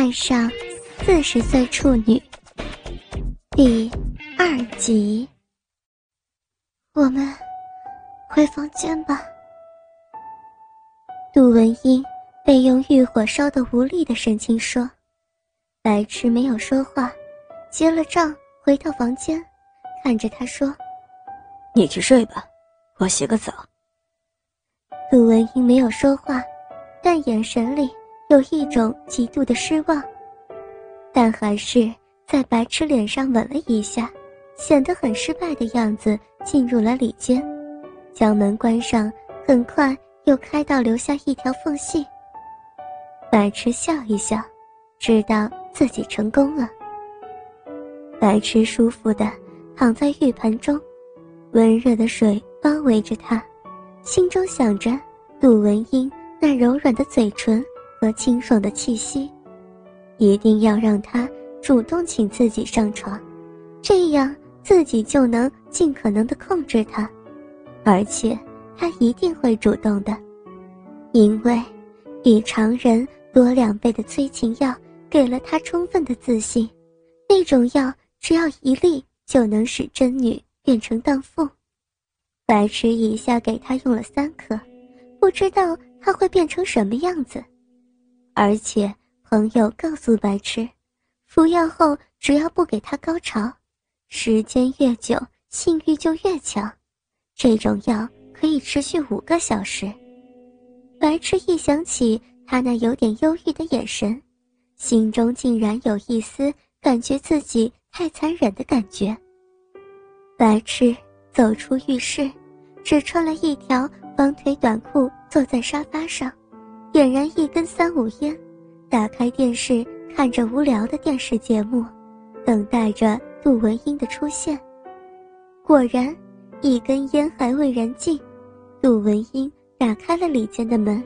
爱上四十岁处女第二集。我们回房间吧。杜文英被用欲火烧得无力的神情说：“白痴没有说话，结了账回到房间，看着他说：‘你去睡吧，我洗个澡。’”杜文英没有说话，但眼神里。有一种极度的失望，但还是在白痴脸上吻了一下，显得很失败的样子，进入了里间，将门关上，很快又开到留下一条缝隙。白痴笑一笑，知道自己成功了。白痴舒服的躺在浴盆中，温热的水包围着他，心中想着杜文英那柔软的嘴唇。和清爽的气息，一定要让他主动请自己上床，这样自己就能尽可能的控制他，而且他一定会主动的，因为比常人多两倍的催情药给了他充分的自信，那种药只要一粒就能使真女变成荡妇。白痴一下给他用了三颗，不知道他会变成什么样子。而且朋友告诉白痴，服药后只要不给他高潮，时间越久性欲就越强。这种药可以持续五个小时。白痴一想起他那有点忧郁的眼神，心中竟然有一丝感觉自己太残忍的感觉。白痴走出浴室，只穿了一条方腿短裤，坐在沙发上。点燃一根三五烟，打开电视，看着无聊的电视节目，等待着杜文英的出现。果然，一根烟还未燃尽，杜文英打开了里间的门，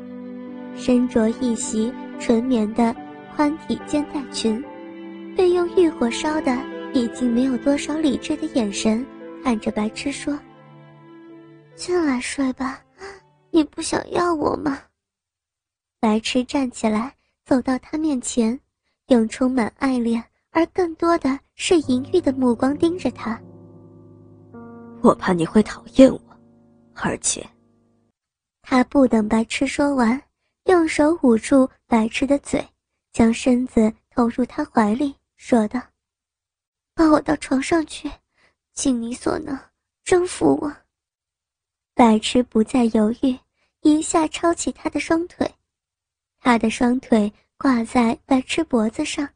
身着一袭纯棉的宽体肩带裙，被用欲火烧的已经没有多少理智的眼神看着白痴说：“进来睡吧，你不想要我吗？”白痴站起来，走到他面前，用充满爱恋而更多的是淫欲的目光盯着他。我怕你会讨厌我，而且，他不等白痴说完，用手捂住白痴的嘴，将身子投入他怀里，说道：“抱我到床上去，尽你所能征服我。”白痴不再犹豫，一下抄起他的双腿。他的双腿挂在白痴脖子上，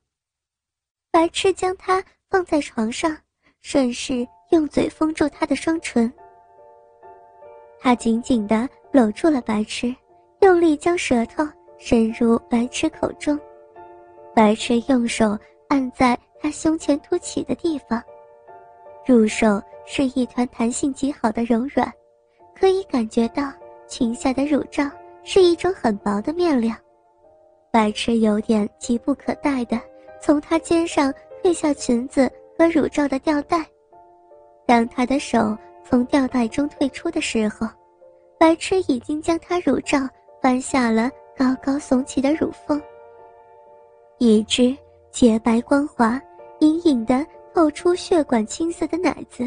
白痴将他放在床上，顺势用嘴封住他的双唇。他紧紧地搂住了白痴，用力将舌头伸入白痴口中。白痴用手按在他胸前凸起的地方，入手是一团弹性极好的柔软，可以感觉到裙下的乳罩是一种很薄的面料。白痴有点急不可待的从他肩上褪下裙子和乳罩的吊带，当他的手从吊带中退出的时候，白痴已经将他乳罩翻下了高高耸起的乳峰。一只洁白光滑、隐隐的透出血管青色的奶子，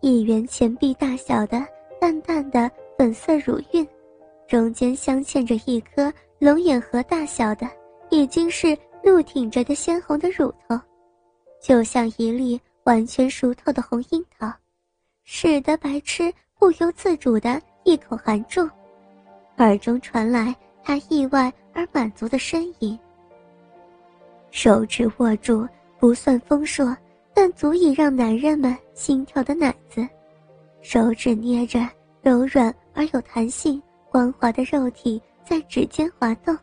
一圆钱币大小的淡淡的粉色乳晕，中间镶嵌着一颗。龙眼核大小的，已经是露挺着的鲜红的乳头，就像一粒完全熟透的红樱桃，使得白痴不由自主的一口含住，耳中传来他意外而满足的呻吟。手指握住不算丰硕，但足以让男人们心跳的奶子，手指捏着柔软而有弹性、光滑的肉体。在指尖滑动，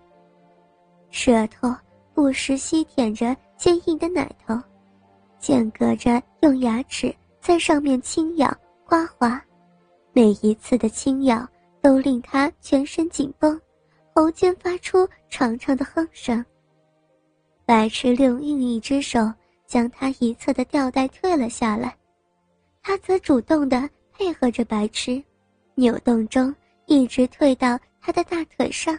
舌头不时吸舔着坚硬的奶头，间隔着用牙齿在上面轻咬刮滑，每一次的轻咬都令他全身紧绷，喉间发出长长的哼声。白痴用另一只手将他一侧的吊带退了下来，他则主动的配合着白痴，扭动中一直退到。他的大腿上，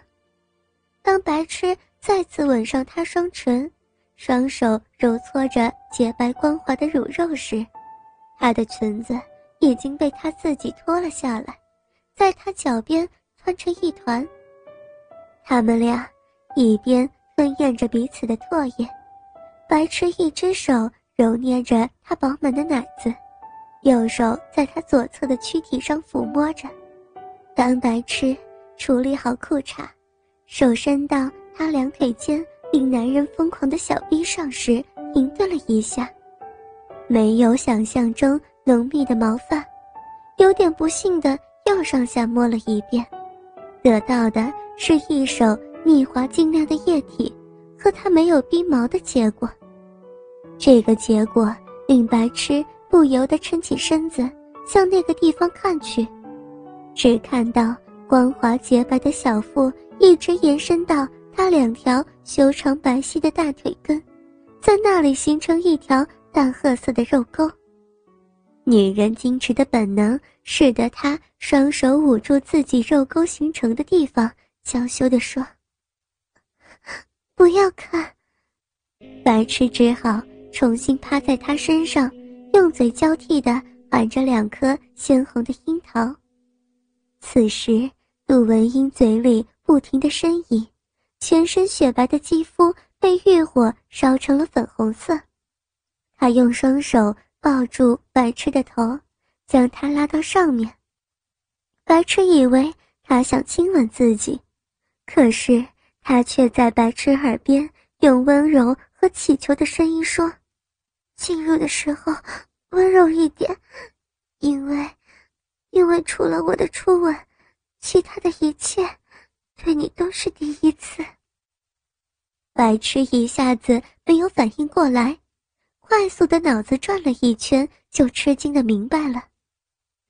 当白痴再次吻上他双唇，双手揉搓着洁白光滑的乳肉时，他的裙子已经被他自己脱了下来，在他脚边团成一团。他们俩一边吞咽着彼此的唾液，白痴一只手揉捏着他饱满的奶子，右手在他左侧的躯体上抚摸着。当白痴处理好裤衩，手伸到他两腿间令男人疯狂的小臂上时，停顿了一下，没有想象中浓密的毛发，有点不幸的又上下摸了一遍，得到的是一手腻滑晶亮的液体，和他没有逼毛的结果。这个结果令白痴不由得撑起身子，向那个地方看去。只看到光滑洁白的小腹一直延伸到他两条修长白皙的大腿根，在那里形成一条淡褐色的肉沟。女人矜持的本能使得她双手捂住自己肉沟形成的地方，娇羞地说：“不要看。”白痴只好重新趴在她身上，用嘴交替地含着两颗鲜红的樱桃。此时，杜文英嘴里不停的呻吟，全身雪白的肌肤被欲火烧成了粉红色。他用双手抱住白痴的头，将他拉到上面。白痴以为他想亲吻自己，可是他却在白痴耳边用温柔和乞求的声音说：“进入的时候温柔一点，因为……”因为除了我的初吻，其他的一切，对你都是第一次。白痴一下子没有反应过来，快速的脑子转了一圈，就吃惊的明白了。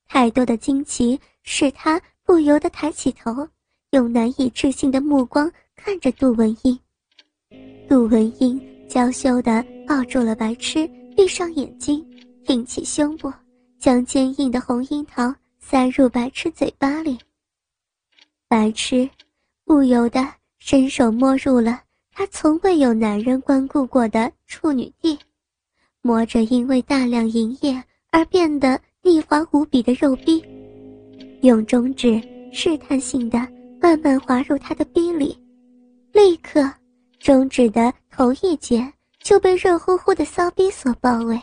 太多的惊奇使他不由得抬起头，用难以置信的目光看着杜文英。杜文英娇羞的抱住了白痴，闭上眼睛，挺起胸部，将坚硬的红樱桃。塞入白痴嘴巴里，白痴不由得伸手摸入了他从未有男人光顾过的处女地，摸着因为大量营液而变得腻滑无比的肉壁，用中指试探性的慢慢滑入他的逼里，立刻中指的头一节就被热乎乎的骚逼所包围，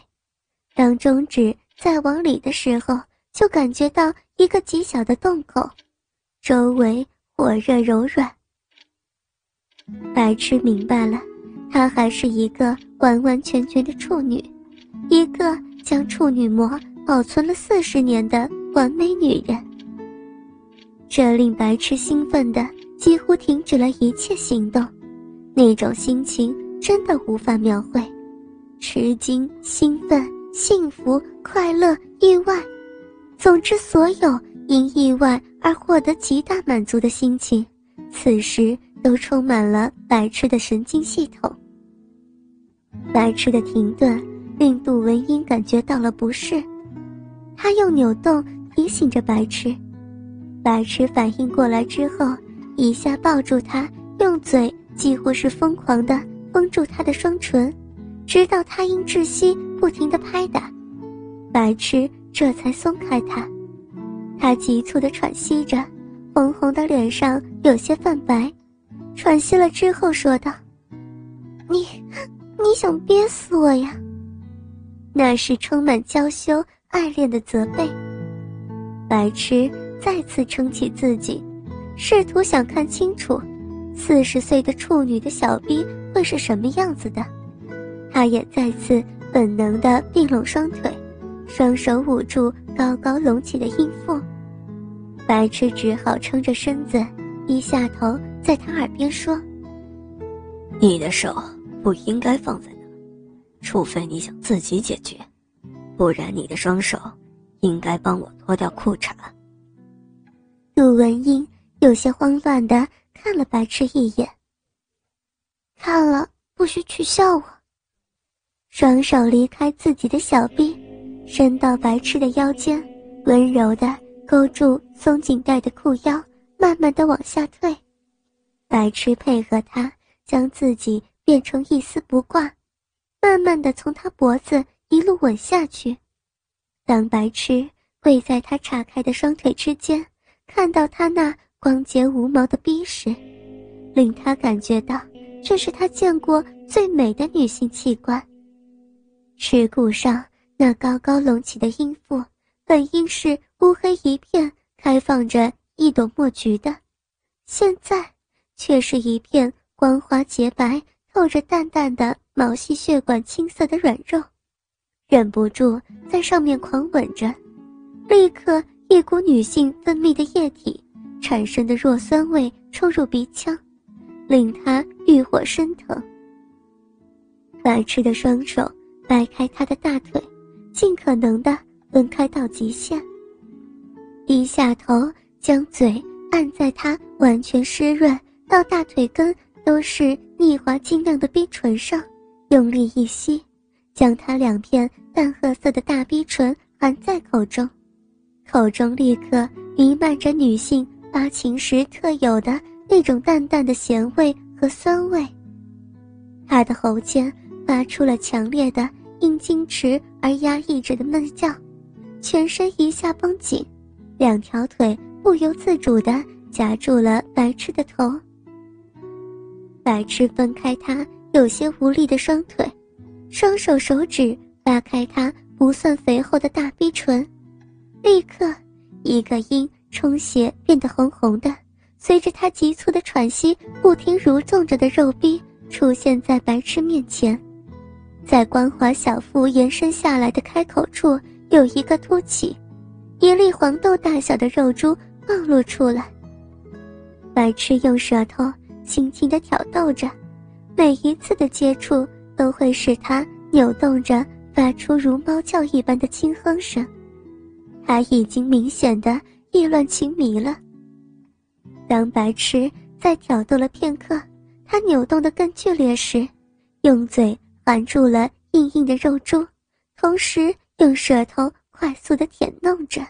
当中指再往里的时候。就感觉到一个极小的洞口，周围火热柔软。白痴明白了，她还是一个完完全全的处女，一个将处女膜保存了四十年的完美女人。这令白痴兴奋的几乎停止了一切行动，那种心情真的无法描绘：吃惊、兴奋、幸福、快乐、意外。总之，所有因意外而获得极大满足的心情，此时都充满了白痴的神经系统。白痴的停顿令杜文英感觉到了不适，他用扭动提醒着白痴。白痴反应过来之后，一下抱住他，用嘴几乎是疯狂的封住他的双唇，直到他因窒息不停地拍打。白痴。这才松开他，他急促地喘息着，红红的脸上有些泛白，喘息了之后说道：“你，你想憋死我呀？”那是充满娇羞爱恋的责备。白痴再次撑起自己，试图想看清楚，四十岁的处女的小逼会是什么样子的。他也再次本能地并拢双腿。双手捂住高高隆起的阴腹，白痴只好撑着身子，低下头，在他耳边说：“你的手不应该放在那，除非你想自己解决，不然你的双手应该帮我脱掉裤衩。”杜文英有些慌乱的看了白痴一眼，看了不许取笑我。双手离开自己的小臂。伸到白痴的腰间，温柔地勾住松紧带的裤腰，慢慢地往下退。白痴配合他，将自己变成一丝不挂，慢慢的从他脖子一路吻下去。当白痴跪在他岔开的双腿之间，看到他那光洁无毛的逼时，令他感觉到这是他见过最美的女性器官。耻骨上那高高隆起的阴腹，本应是乌黑一片，开放着一朵墨菊的，现在却是一片光滑洁白、透着淡淡的毛细血管青色的软肉，忍不住在上面狂吻着，立刻一股女性分泌的液体产生的弱酸味冲入鼻腔，令他欲火升腾。白痴的双手。掰开他的大腿，尽可能的分开到极限。低下头，将嘴按在他完全湿润到大腿根都是腻滑晶亮的逼唇上，用力一吸，将他两片淡褐色的大逼唇含在口中，口中立刻弥漫着女性发情时特有的那种淡淡的咸味和酸味。他的喉间发出了强烈的。因矜持而压抑着的闷叫，全身一下绷紧，两条腿不由自主地夹住了白痴的头。白痴分开他有些无力的双腿，双手手指扒开他不算肥厚的大逼唇，立刻，一个因充血变得红红的，随着他急促的喘息不停蠕动着的肉逼出现在白痴面前。在光滑小腹延伸下来的开口处有一个凸起，一粒黄豆大小的肉珠暴露出来。白痴用舌头轻轻地挑逗着，每一次的接触都会使他扭动着，发出如猫叫一般的轻哼声。他已经明显的意乱情迷了。当白痴在挑逗了片刻，他扭动得更剧烈时，用嘴。含住了硬硬的肉珠，同时用舌头快速的舔弄着。